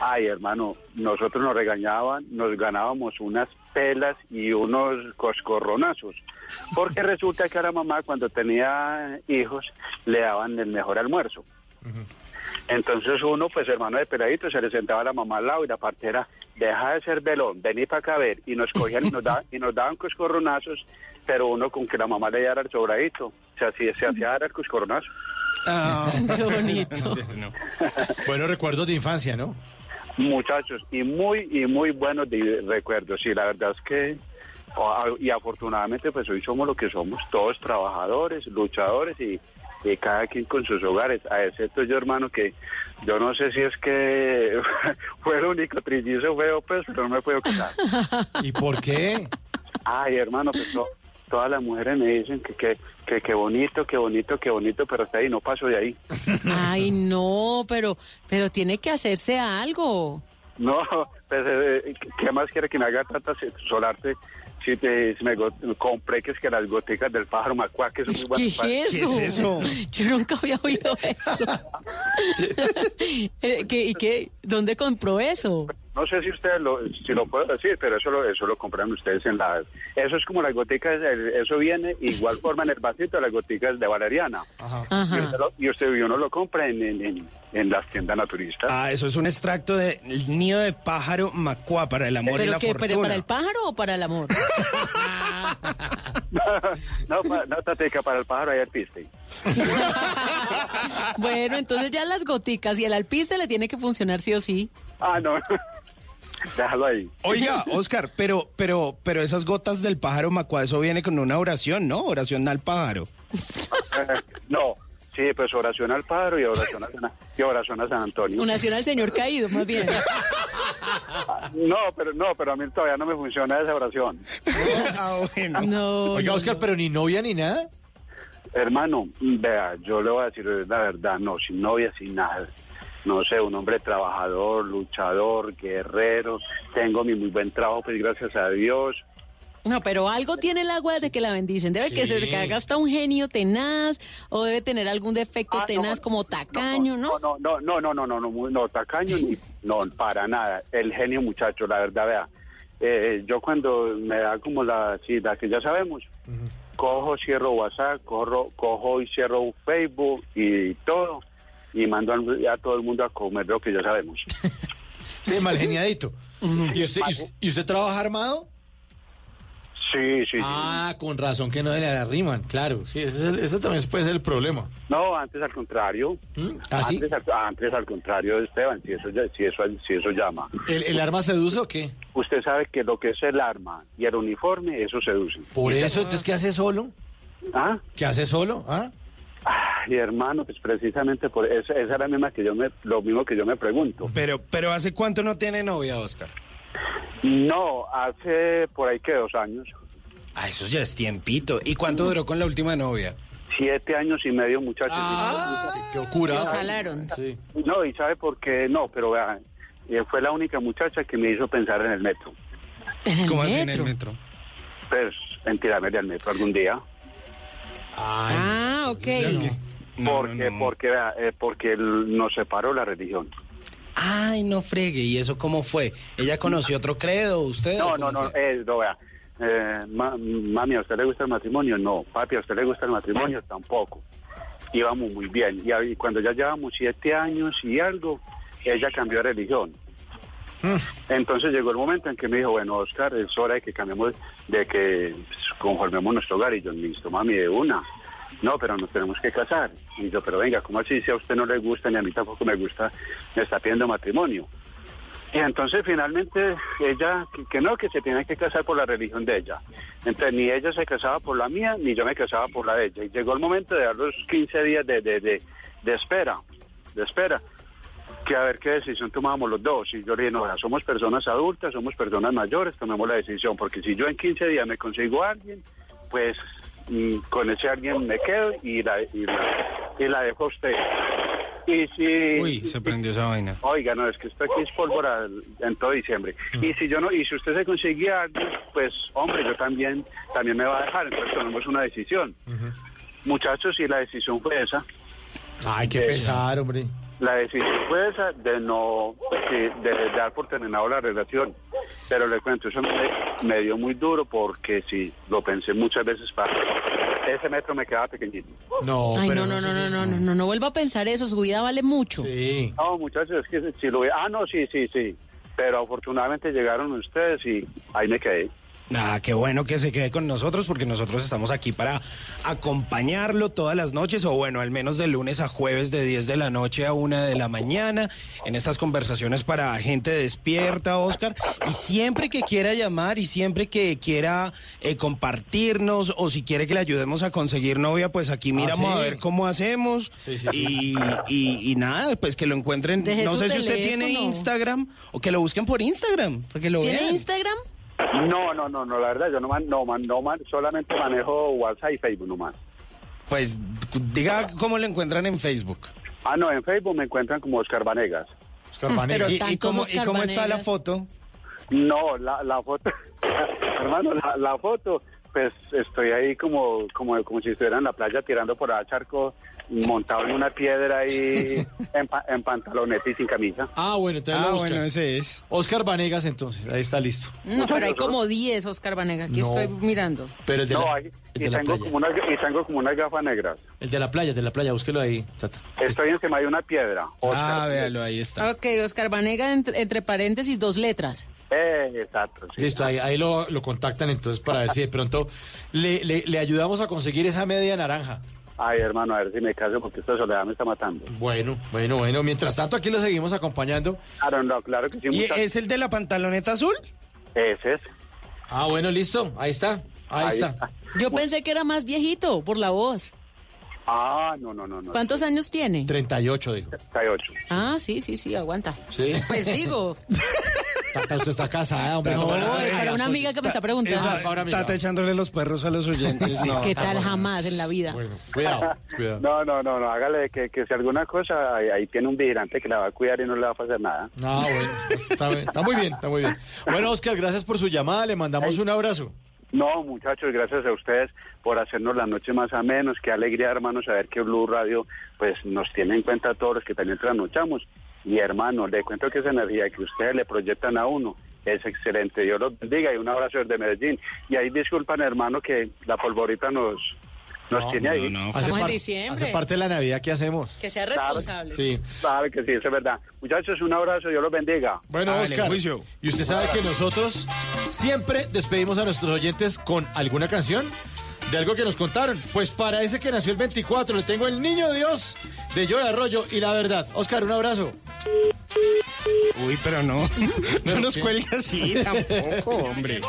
Ay, hermano, nosotros nos regañaban, nos ganábamos unas pelas y unos coscorronazos. Porque resulta que a la mamá cuando tenía hijos le daban el mejor almuerzo. Entonces uno, pues hermano de peladito, se le sentaba a la mamá al lado y la partera, deja de ser velón, vení para acá a ver. Y nos cogían y nos, daban, y nos daban coscorronazos, pero uno con que la mamá le diera el sobradito, se hacía, se hacía dar el coscorronazo. Qué bonito. Buenos recuerdos de infancia, ¿no? Muchachos, y muy, y muy buenos de- recuerdos. Y la verdad es que, y afortunadamente, pues hoy somos lo que somos, todos trabajadores, luchadores y, y cada quien con sus hogares, a excepto yo, hermano, que yo no sé si es que fue el único trillizo feo, pues, pero no me puedo quitar. ¿Y por qué? Ay, hermano, pues to- todas las mujeres me dicen que que, que que bonito, que bonito, que bonito, pero hasta ahí no paso de ahí. Ay, no, pero, pero tiene que hacerse algo. No, pues, eh, ¿qué más quiere que me haga tanta solarte? Si, te, si me go- compré que es que las goticas del pájaro macuá, que son muy ¿Qué buenas. es eso? Yo nunca había oído eso. Eh, ¿qué- ¿Y qué? ¿Dónde compró eso? No sé si ustedes lo, si lo puedo decir, pero eso lo, eso lo compran ustedes en la... Eso es como las goticas, eso viene igual forma en el vasito de las goticas de valeriana. Y usted, lo, y usted y uno lo compra en, en, en- en las tiendas naturistas. Ah, eso es un extracto de nido de pájaro macuá para el amor y ¿Pero la qué? ¿Pero fortuna. para el pájaro o para el amor? no, pa- no, tateca, para el pájaro hay el piste. Bueno, entonces ya las goticas y el alpiste le tiene que funcionar sí o sí. Ah, no. Déjalo ahí. Oiga, Oscar, pero, pero, pero esas gotas del pájaro macuá, eso viene con una oración, ¿no? Oración al pájaro. Eh, no, sí, pues oración al pájaro y oración a, San- y oración a San Antonio. Una al señor caído, más bien. No, pero no, pero a mí todavía no me funciona esa oración. ah, bueno. No, Oiga, no, Oscar, no. pero ni novia ni nada. Hermano, vea, yo le voy a decir la verdad, no, sin novia, sin nada no sé, un hombre trabajador, luchador, guerrero. Tengo mi muy buen trabajo, pues gracias a Dios. No, pero algo tiene el agua de que la bendicen. Debe sí. que ser que haga hasta un genio tenaz o debe tener algún defecto tenaz como tacaño, no no, ¿no? no, no, no, no, no, no, tacaño ni, no, para nada. El genio muchacho, la verdad, vea. Eh, yo cuando me da como la cita sí, que ya sabemos, cojo, cierro WhatsApp, corro, cojo y cierro Facebook y todo y mando a todo el mundo a comer lo que ya sabemos. Sí, mal geniadito. ¿Y usted, y, usted trabaja armado? Sí, sí, sí. Ah, con razón que no le arriman, claro. Sí, ese, es el- ese también puede ser el problema. No, antes al contrario. ¿Ah, sí? antes, al, antes al contrario, Esteban, si eso, si eso, si eso llama. ¿El, el arma seduce o qué? Usted sabe que lo que es el arma y el uniforme, eso seduce. Por eso, entonces, ¿qué hace solo? ¿Ah? ¿Qué hace solo? ¿Ah? Ay, hermano, pues precisamente por esa, esa es la misma que yo me, lo mismo que yo me pregunto. Pero, pero ¿hace cuánto no tiene novia, Oscar? No, hace por ahí que dos años, Ah, eso ya es tiempito. ¿Y cuánto duró con la última novia? siete años y medio, muchachos. Ah, qué locura. Lo salaron. Sí. No, y sabe por qué no, pero vean, eh, fue la única muchacha que me hizo pensar en el metro. ¿En el ¿Cómo así en el metro? metro? Pues, en tirarme del metro algún día. Ay, Ah, ok. No, porque, no. porque, eh, porque el- nos separó la religión. Ay, no fregue. ¿Y eso cómo fue? ¿Ella conoció otro credo? ¿Usted? No, no, no, eh, no, vea. Eh, ma- mami, ¿a usted le gusta el matrimonio? No. Papi, ¿a usted le gusta el matrimonio? Tampoco. Íbamos muy bien. Y, ahí, cuando ya llevamos siete años y algo, ella cambió de religión. Entonces llegó el momento en que me dijo, bueno, Oscar, es hora de que cambiemos, de que conformemos nuestro hogar. Y yo, listo, mami, de una. No, pero nos tenemos que casar. Y yo, pero venga, ¿cómo así? Si a usted no le gusta, ni a mí tampoco me gusta, me está pidiendo matrimonio. Y entonces finalmente ella, que, no, que se tiene que casar por la religión de ella. Entonces ni ella se casaba por la mía, ni yo me casaba por la de ella. Y llegó el momento de dar los 15 días de, de, de espera, de espera, que a ver qué decisión tomamos los dos. Y yo le dije, no, ya somos personas adultas, somos personas mayores, tomemos la decisión, porque si yo en 15 días me consigo a alguien, pues mm, con ese alguien me quedo y la, y la, y la dejo a usted. Y si... Uy, se prendió esa vaina. Oiga, no, es que esto aquí es pólvora en todo diciembre. Mm. Y si yo no, y si usted se conseguía algo, pues, hombre, yo también, también me va a dejar. Entonces tomemos una decisión. Muchachos, y la decisión fue esa. Ay, qué pesar, hombre. La decisión fue esa de no, pues, sí, de, de dar por terminado la relación. Pero le cuento, eso me, me dio muy duro porque sí, lo pensé muchas veces para... Ese metro me quedaba pequeñito. No, Ay, pero no, no, no, no, no, no, no, no vuelva a pensar eso, su vida vale mucho. Sí. No, muchachos, es que si lo ve... Ah, no, sí, sí, sí. Pero afortunadamente llegaron ustedes y ahí me quedé. Nada, qué bueno que se quede con nosotros porque nosotros estamos aquí para acompañarlo todas las noches o bueno, al menos de lunes a jueves de 10 de la noche a 1 de la mañana en estas conversaciones para gente despierta, Oscar. Y siempre que quiera llamar y siempre que quiera eh, compartirnos o si quiere que le ayudemos a conseguir novia, pues aquí miramos sí. a ver cómo hacemos. Sí, sí, sí. Y, y- y nada, pues que lo encuentren. Deje no sé si usted tiene. Instagram o que lo busquen por Instagram, para que lo ¿Tiene vean. Instagram? No, no, no, no, la verdad, yo no, man, no, man, no man, solamente manejo WhatsApp y Facebook nomás. Pues diga cómo lo encuentran en Facebook. Ah, no, en Facebook me encuentran como Oscar Vanegas. Oscar Vanegas. ¿Y, y cómo, Oscar y cómo está la foto? No, la, la foto, hermano, la, la foto, pues estoy ahí como, como, como si estuviera en la playa tirando por allá charco, montado en una piedra ahí, en, pa- en pantaloneta y sin camisa. Ah, bueno, entonces Ah, bueno, ese es. Oscar Vanegas, entonces, ahí está listo. No, pero hay como 10, Oscar Vanega, aquí No. estoy mirando. Pero el de, No, la, el y, de la tengo playa. como una, y tengo como unas gafas negras. El de la playa, el de la playa, búsquelo ahí, Tata. Estoy encima de una piedra. Ah, véalo, ahí está. Ok, Oscar Vanega, entre, entre paréntesis, dos letras. Eh, exacto, sí. Listo, ahí, ahí lo, lo contactan entonces para ver si de pronto le, le, le ayudamos a conseguir esa media naranja. Ay, hermano, a ver si me caso porque esta soledad me está matando. Bueno, bueno, bueno. Mientras tanto, aquí lo seguimos acompañando. Claro, no, claro que sí. ¿Y muchas- es el de la pantaloneta azul? Ese es. Ah, bueno, listo. Ahí está. Ahí, Ahí está. está. Yo pensé que era más viejito por la voz. Ah, no, no, no, no. ¿Cuántos años tiene? 38, digo. 38. Ah, sí, sí, sí, aguanta. Sí. Pues digo, Tata, usted está casada, hombre. no, para para- una amiga que me está preguntando. Esa- ahora, amiga. Tata echándole los perros a los oyentes. No, ¿Qué tal no. jamás en la vida? Bueno, cuidado, cuidado. No, no, no, no, hágale que, que si alguna cosa, ahí, ahí tiene un vigilante que la va a cuidar y no le va a pasar nada. Ah, bueno, está, bien, está muy bien, está muy bien. Bueno, Oscar, gracias por su llamada, le mandamos un abrazo. No, muchachos, gracias a ustedes por hacernos la noche más a menos. Qué alegría, hermano, saber que Blue Radio pues nos tiene en cuenta a todos los que también trasnochamos. Y hermano, le cuento que esa energía que ustedes le proyectan a uno es excelente. Dios los bendiga y un abrazo desde Medellín. Y ahí disculpan, hermano, que la polvorita nos, nos No, tiene ahí. no, no. Hace, Estamos en diciembre. hace parte de la Navidad que hacemos. Que sea responsable. Sí. Claro que sí, eso es verdad. Muchachos, un abrazo, Dios los bendiga. Bueno, Oscar, juicio. y usted sabe que nosotros siempre despedimos a nuestros oyentes con alguna canción de algo que nos contaron. Pues para ese que nació el 24 le tengo el Niño Dios de Yo de Arroyo y la verdad. Oscar, un abrazo. Uy, pero no. No nos ¿qué? cuelgue así tampoco, hombre.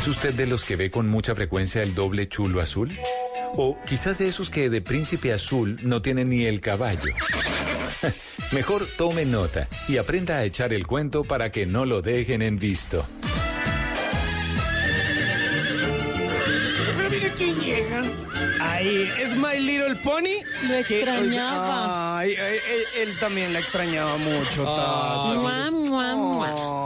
¿Es usted de los que ve con mucha frecuencia el doble chulo azul? O quizás de esos que de príncipe azul no tienen ni el caballo. Mejor tome nota y aprenda a echar el cuento para que no lo dejen en visto. Mira quién llega. Ahí es My Little Pony. Lo extrañaba. Ay, ay, él, él también la extrañaba mucho, Tata. Mua, mua, mua.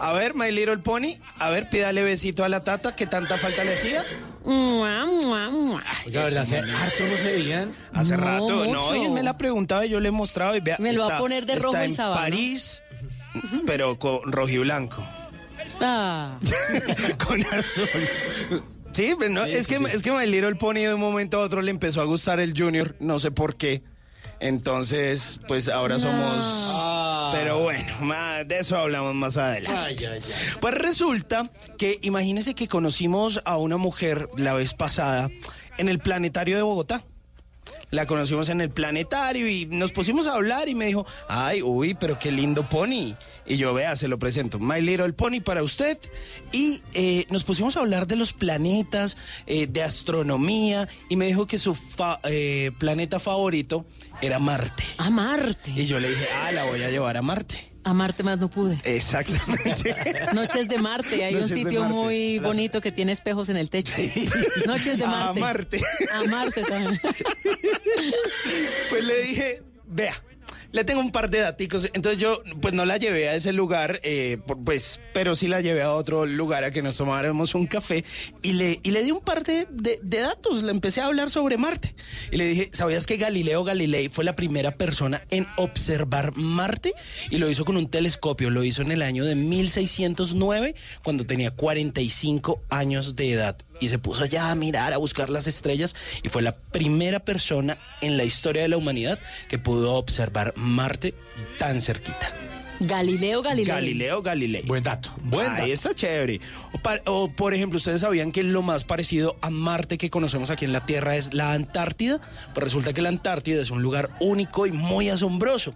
A ver, My Little Pony. A ver, pídale besito a la tata que tanta falta le hacía. Mua, mua, mua. Oiga, ¿verdad? Hace harto no se veían. Hace No, rato, no, mucho. y él me la preguntaba y yo le mostraba y vea. Me lo va a está- poner de está rojo el en sábado, ¿no? París, pero con rojo y blanco. Ah. con azul. Sí, pero no, Sí, es, sí, que, sí. es que My Little Pony de un momento a otro le empezó a gustar el Junior, no sé por qué. Entonces, pues ahora somos... Pero bueno, ma- de eso hablamos más adelante. Ay, ay, ay. Pues resulta que imagínense que conocimos a una mujer la vez pasada en el planetario de Bogotá. La conocimos en el planetario y nos pusimos a hablar y me dijo, ay, uy, pero qué lindo pony. Y yo, vea, se lo presento, My Little Pony para usted. Y eh, nos pusimos a hablar de los planetas, eh, de astronomía, y me dijo que su fa- eh, planeta favorito era Marte. A Marte. Y yo le dije, ah, la voy a llevar a Marte. A Marte más no pude. Exactamente. Noches de Marte. Hay Noches un sitio muy bonito que tiene espejos en el techo. Noches de A Marte. Marte. A Marte también. Pues le dije, vea, le tengo un par de daticos. Entonces yo, pues no la llevé a ese lugar, eh, pues, pero sí la llevé a otro lugar a que nos tomáramos un café y le, y le di un par de, de- de datos. Le empecé a hablar sobre Marte. Y le dije, ¿sabías que Galileo Galilei fue la primera persona en observar Marte? Y lo hizo con un telescopio. Lo hizo en el año de 1609, cuando tenía 45 años de edad. Y se puso allá a mirar, a buscar las estrellas. Y fue la primera persona en la historia de la humanidad que pudo observar Marte tan cerquita. Galileo Galilei. Galileo Galilei. Buen dato. Buen Ahí dato. está chévere. O, o, por ejemplo, ¿ustedes sabían que lo más parecido a Marte que conocemos aquí en la Tierra es la Antártida? Pues resulta que la Antártida es un lugar único y muy asombroso.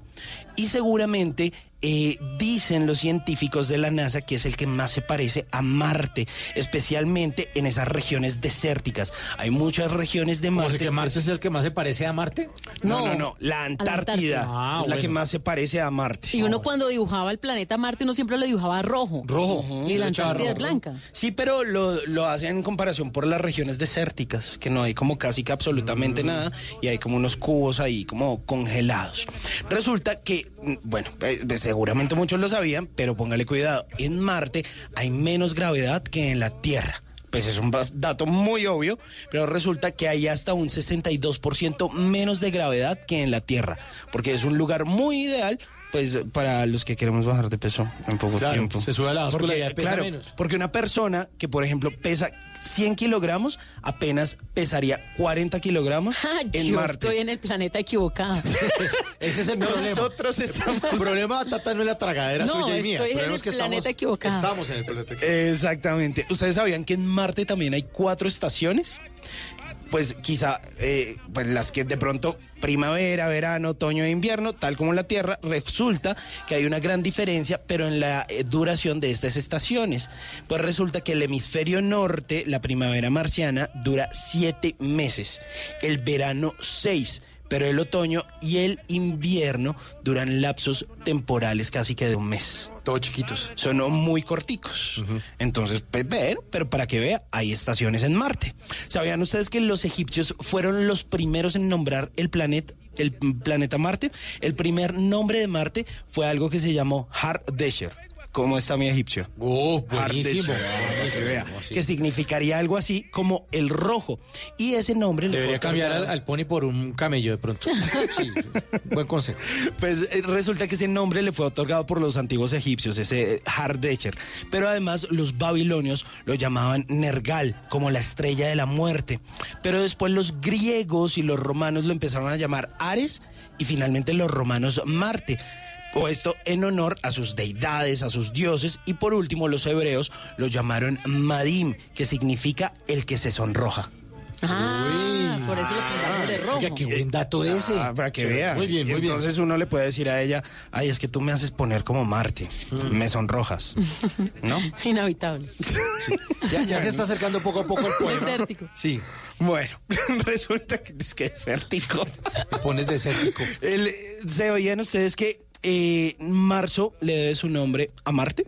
Y seguramente eh, dicen los científicos de la NASA que es el que más se parece a Marte, especialmente en esas regiones desérticas. Hay muchas regiones de ¿Cómo Marte. así que Marte es el que más se parece a Marte? No, no, No, no. La Antártida. Ah, es la que bueno. más se parece a Marte. Y uno cuando dibujaba el planeta Marte, uno siempre lo dibujaba rojo. Rojo. Y la Antártida es rojo. blanca. Sí, pero lo, lo hacen en comparación por las regiones desérticas, que no hay como casi que absolutamente nada y hay como unos cubos ahí como congelados. Resulta que, mm, bueno, eh, pues seguramente muchos lo sabían, pero póngale cuidado, en Marte hay menos gravedad que en la Tierra. Pues es un dato muy obvio, pero resulta que hay hasta un 62% menos de gravedad que en la Tierra, porque es un lugar muy ideal pues para los que queremos bajar de peso en poco Claro, tiempo. se sube a la Porque, y ya pesa claro, menos. porque una persona que, por ejemplo, pesa 100 kilogramos, apenas pesaría 40 kilogramos Ah, en yo Marte. estoy en el planeta equivocado. Ese es el problema. Nosotros estamos... El problema, Tata, no es la tragadera No, suya y mía. estoy en el es que planeta estamos, equivocado. Estamos en el planeta equivocado. Exactamente. ¿Ustedes sabían que en Marte también hay cuatro estaciones? Pues quizá eh, pues las que de pronto primavera, verano, otoño e invierno, tal como la Tierra, resulta que hay una gran diferencia, pero en la eh, duración de estas estaciones. Pues resulta que el hemisferio norte, la primavera marciana, dura siete meses, el verano seis, pero el otoño y el invierno duran lapsos temporales casi que de un mes. Todos chiquitos. Son muy corticos. Entonces, pues ver, pero para que vea, hay estaciones en Marte. ¿Sabían ustedes que los egipcios fueron los primeros en nombrar el planeta? El planeta Marte, el primer nombre de Marte fue algo que se llamó Har Desher. ¿Cómo está mi egipcio? Oh, buenísimo. Para que que significaría algo así como el rojo. Y ese nombre le Debería cambiar al pony por un camello de pronto. Sí, buen consejo. Pues eh, resulta que ese nombre le fue otorgado por los antiguos egipcios, ese eh, Hardecher. Pero además los babilonios lo llamaban Nergal, como la estrella de la muerte. Pero después los griegos y los romanos lo empezaron a llamar Ares y finalmente los romanos Marte. Puesto en honor a sus deidades, a sus dioses, y por último los hebreos lo llamaron Madim, que significa el que se sonroja. Ah, Por eso lo pintamos de rojo. Oiga, qué buen dato ese. Ah, para que Sí, vea. Muy bien, muy bien. Entonces uno le puede decir a ella, ay, es que tú me haces poner como Marte. Mm. Me sonrojas. ¿No? Inhabitable. Ya, ya se está acercando poco a poco el poema. Desértico. Sí. Bueno, resulta que es que desértico. Te pones desértico. El- ¿Se oían ustedes que eh, marzo le debe su nombre a Marte?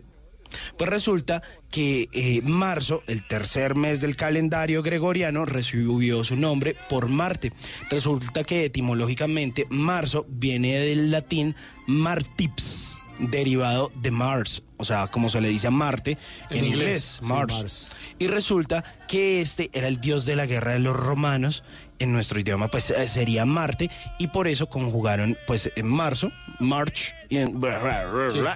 Pues resulta que eh, marzo, el tercer mes del calendario gregoriano, recibió su nombre por Marte. Resulta que etimológicamente marzo viene del latín martips, derivado de Mars, o sea, como se le dice a Marte en, En inglés, inglés, sí, Mars. Mars. Y resulta que este era el dios de la guerra de los romanos. En nuestro idioma, pues eh, sería Marte. Y por eso conjugaron, pues en marzo, March, y, en-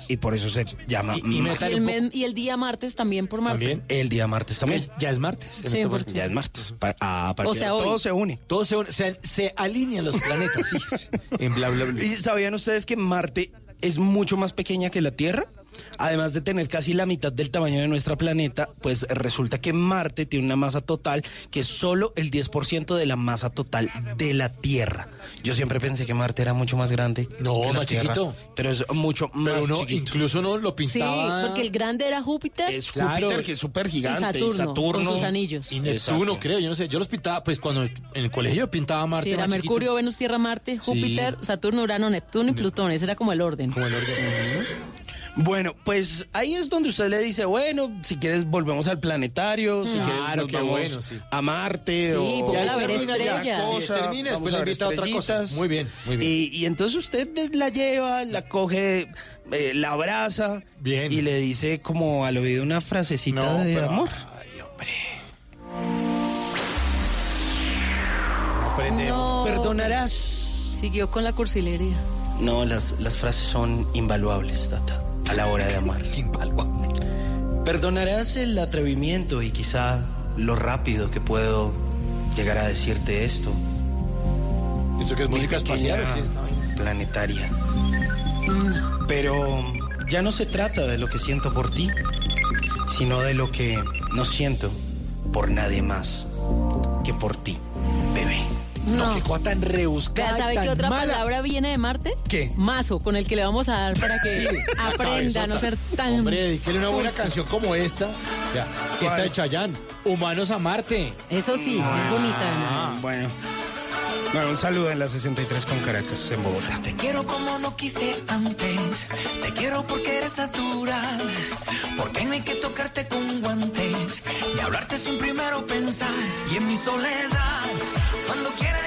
y por eso se llama Y- y Marte. Y el, men- y el día martes también por Marte. También. El día martes también. Ya es martes. Sí, este momento. Ya es martes. Ah, O sea, todo se une. Todo se, une- se, se alinean los planetas, fíjese. En bla, bla, bla. ¿Y sabían ustedes que Marte es mucho más pequeña que la Tierra? Además de tener casi la mitad del tamaño de nuestro planeta, pues resulta que Marte tiene una masa total que es solo el 10% de la masa total de la Tierra. Yo siempre pensé que Marte era mucho más grande. No, que la más Tierra, chiquito. Pero es mucho más Pero uno, chiquito. incluso uno lo Sí, pintaba. porque el grande era Júpiter Es Claro. Júpiter, que es súper gigante. y Saturno, con sus anillos. Y Neptuno, creo, yo no sé. Yo los pintaba, pues cuando en el colegio yo pintaba Marte. Sí, era más chiquito. Mercurio, Venus, Tierra, Marte, Júpiter, Saturno, Urano, Neptuno y Plutón. Ese era como el orden. Como el orden. Bueno, pues ahí es donde usted le dice, bueno, si quieres volvemos al planetario, si quieres Claro, nos qué vamos bueno, sí. a Marte Sí, o Ya a ver estrellas. sí, cosa, termina, vamos después a invita a otra cosa. Muy bien, muy bien. Y, y entonces usted la lleva, la coge, eh, la abraza Bien. y le dice como al oído una frasecita No, de pero- amor. Ay, hombre. No. Perdonarás. Siguió con la cursilería. No, las, las frases son invaluables, Tata, a la hora de amar. Perdonarás el atrevimiento y quizá lo rápido que puedo llegar a decirte esto. ¿Esto que es Mi música espacial planetaria. Mm. Pero ya no se trata de lo que siento por ti, sino de lo que no siento por nadie más que por ti. No, No. qué cosa tan rebuscada. ¿sabe tan qué otra mala. palabra viene de Marte? ¿Qué? Mazo, con el que le vamos a dar para que aprenda a no ser tan... Hombre, dedíquele una buena canción como esta. Ya, esta de Chayanne. Humanos a Marte. Eso sí, es bonita además. Ah, bueno. Bueno, un saludo en la 63 con Caracas, en Bogotá. Te quiero como no quise antes. Te quiero porque eres natural. Porque no hay que tocarte con guantes. Ni hablarte sin primero pensar. Y en mi soledad, cuando quiera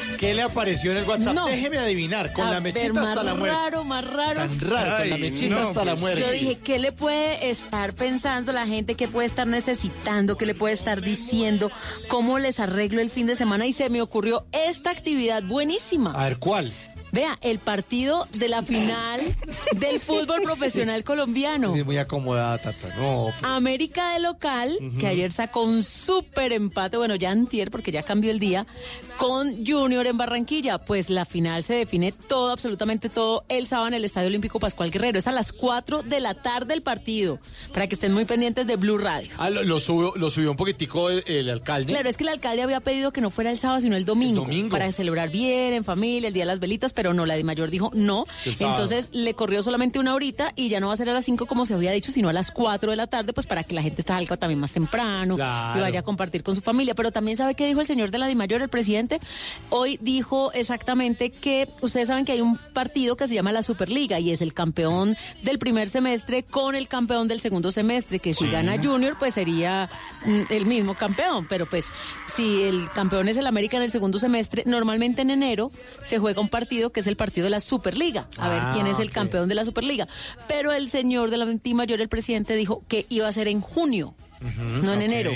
¿qué le apareció en el WhatsApp? No. Déjeme adivinar. Con A la ver, mechita hasta más la muerte. raro, más raro. Tan raro, con la mechita no, hasta la pues, muerte. Yo dije, ¿qué le puede estar pensando la gente? ¿Qué puede estar necesitando? ¿Qué le puede estar diciendo? ¿Cómo les arreglo el fin de semana? Y se me ocurrió esta actividad buenísima. A ver, ¿cuál? Vea, el partido de la final del fútbol profesional colombiano. Sí, muy acomodada, Tata. No, América de local, que ayer sacó un súper empate, bueno, ya antier, porque ya cambió el día, con Junior en Barranquilla. Pues la final se define todo, absolutamente todo, el sábado en el Estadio Olímpico Pascual Guerrero. Es a las 4 de la tarde el partido, para que estén muy pendientes de Blue Radio. Ah, lo, lo subió, lo subió un poquitico el, el alcalde. Claro, es que el alcalde había pedido que no fuera el sábado, sino el domingo, El domingo. para celebrar bien, en familia, el Día de las Velitas, pero no, la de Mayor dijo no. Entonces le corrió solamente una horita y ya no va a ser a las 5 como se había dicho, sino a las 4 de la tarde, pues para que la gente salga también más temprano Claro. y vaya a compartir con su familia. Pero también sabe qué dijo el señor de la de Mayor, el presidente. Hoy dijo exactamente que ustedes saben que hay un partido que se llama la Superliga y es el campeón del primer semestre con el campeón del segundo semestre, que si gana Junior, pues sería mm, el mismo campeón. Pero pues si el campeón es el América en el segundo semestre, normalmente en enero se juega un partido que es el partido de la Superliga. A ver Ah, quién es el ok. campeón de la Superliga. Pero el señor de la Mayor, el presidente, dijo que iba a ser en junio, no en enero.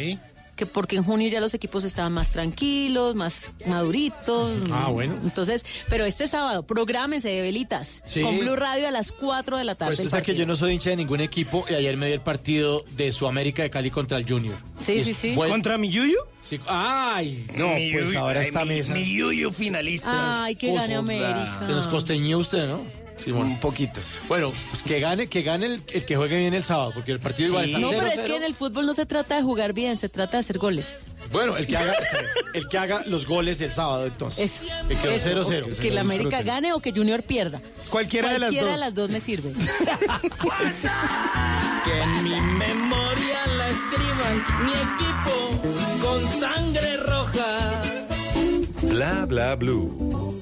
Que porque en junio ya los equipos estaban más tranquilos, más maduritos. Ah, bueno. Entonces, pero este sábado, prográmense de velitas Sí. con Blue Radio a las 4 de la tarde. Pues usted sabe que yo no soy hincha de ningún equipo y ayer me vi el partido de su América de Cali contra el Junior. Sí, Y sí, sí. buen- ¿Contra mi Yuyu? Sí, Ay, no, Mi pues Yuyu, ahora esta mi- mesa. Mi Yuyu finalista. Ay, que gane América. Se nos costeñó usted, ¿no? Simón. Un poquito. Bueno, pues que gane, que gane el, el que juegue bien el sábado, porque el partido igual Sí. está No, pero es 0-0. que en el fútbol no se trata de jugar bien, se trata de hacer goles. Bueno, el que haga, el que haga los goles el sábado, entonces. Eso. Que quedó Eso. 0-0. O Que la América gane o que Junior pierda. Cualquiera de las Cualquiera dos. de las dos me sirve. Que en mi memoria la escriban mi equipo con sangre roja. Bla bla blue.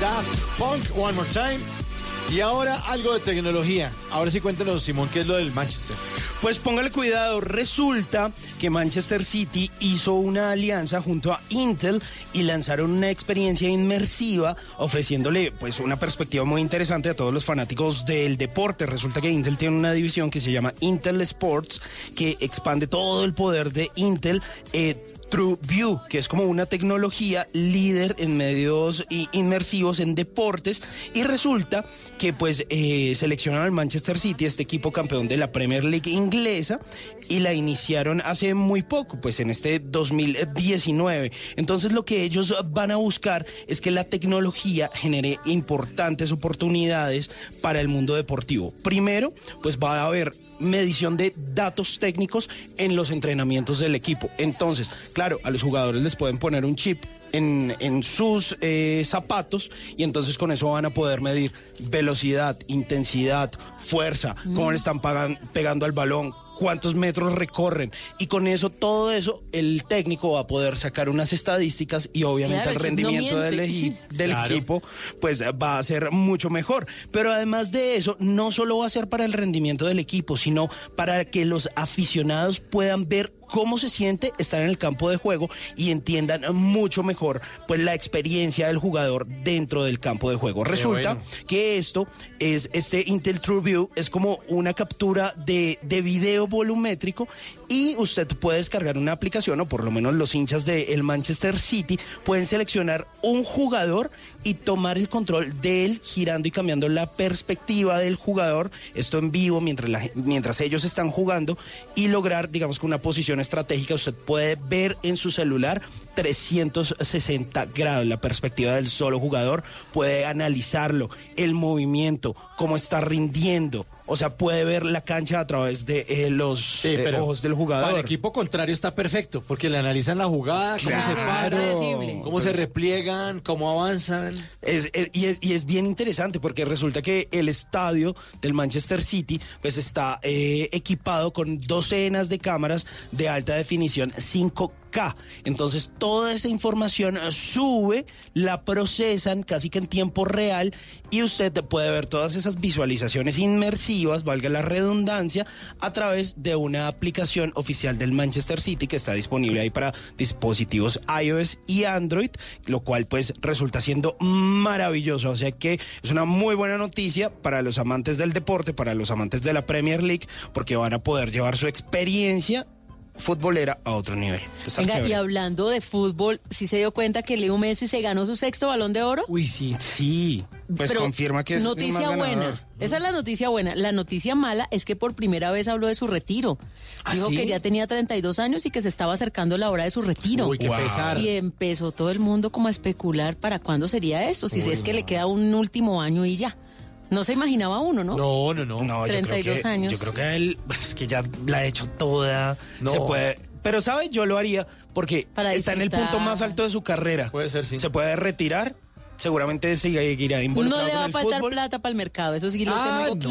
Daft Punk, One More Time. Y ahora algo de tecnología. Ahora sí cuéntanos, Simón, qué es lo del Manchester. Pues póngale cuidado, resulta que Manchester City hizo una alianza junto a Intel y lanzaron una experiencia inmersiva ofreciéndole pues una perspectiva muy interesante a todos los fanáticos del deporte. Resulta que Intel tiene una división que se llama Intel Sports que expande todo el poder de Intel. eh, TrueView, que es como una tecnología líder en medios inmersivos en deportes y resulta que pues eh, seleccionaron al Manchester City, este equipo campeón de la Premier League inglesa y la iniciaron hace muy poco, pues en este 2019. Entonces lo que ellos van a buscar es que la tecnología genere importantes oportunidades para el mundo deportivo. Primero, pues va a haber medición de datos técnicos en los entrenamientos del equipo. Entonces, claro, a los jugadores les pueden poner un chip en, en sus eh, zapatos y entonces con eso van a poder medir velocidad, intensidad, fuerza, cómo le están pagan- pegando al balón, cuántos metros recorren y con eso, todo eso, el técnico va a poder sacar unas estadísticas y obviamente Claro, el no rendimiento del, Claro. equipo pues va a ser mucho mejor. Pero además de eso, no solo va a ser para el rendimiento del equipo, sino para que los aficionados puedan ver cómo se siente estar en el campo de juego y entiendan mucho mejor mejor pues la experiencia del jugador dentro del campo de juego. Resulta bueno. que esto es este Intel TrueView es como una captura de, de video volumétrico y usted puede descargar una aplicación o por lo menos los hinchas del Manchester City pueden seleccionar un jugador y tomar el control de él girando y cambiando la perspectiva del jugador, esto en vivo mientras, la mientras ellos están jugando y lograr, digamos, que una posición estratégica usted puede ver en su celular 360 grados la perspectiva del solo jugador, puede analizarlo, el movimiento, cómo está rindiendo, o sea, puede ver la cancha a través de eh, los eh, pero ojos del Para jugador. el equipo contrario está perfecto, porque le analizan la jugada, cómo se paran, cómo se Pues- repliegan, cómo avanzan. Es- es- y, es, y es bien interesante porque resulta que el estadio del Manchester City pues está eh, equipado con docenas de cámaras de alta definición 5K. Entonces toda esa información sube, la procesan casi que en tiempo real y usted puede ver todas esas visualizaciones inmersivas, valga la redundancia, a través de una aplicación oficial del Manchester City que está disponible ahí para dispositivos iOS y Android, lo cual pues resulta siendo maravilloso. O sea que es una muy buena noticia para los amantes del deporte, para los amantes de la Premier League, porque van a poder llevar su experiencia futbolera a otro nivel. Venga, chévere. y hablando de fútbol, ¿sí se dio cuenta que Leo Messi se ganó su sexto balón de oro? Uy, sí. Sí, pues Pero confirma que es noticia más buena. Esa es la noticia buena. La noticia mala es que por primera vez habló de su retiro. ¿Ah, Dijo sí? que ya tenía 32 años y que se estaba acercando la hora de su retiro. Uy, qué Wow. pesar. Y empezó todo el mundo como a especular para cuándo sería esto, si Uy, es que le queda un último año y ya. No se imaginaba uno, ¿no? No, no, no. No, yo creo 32 que- años. Yo creo que él, bueno, es que ya la ha hecho toda. No. Se puede. Pero, ¿sabes? Yo lo haría porque Para está en el punto más alto de su carrera. Puede ser, sí. Se puede retirar. Seguramente seguirá No involucrado le con va a faltar fútbol. plata para el mercado, eso sí lo Ah, tengo no,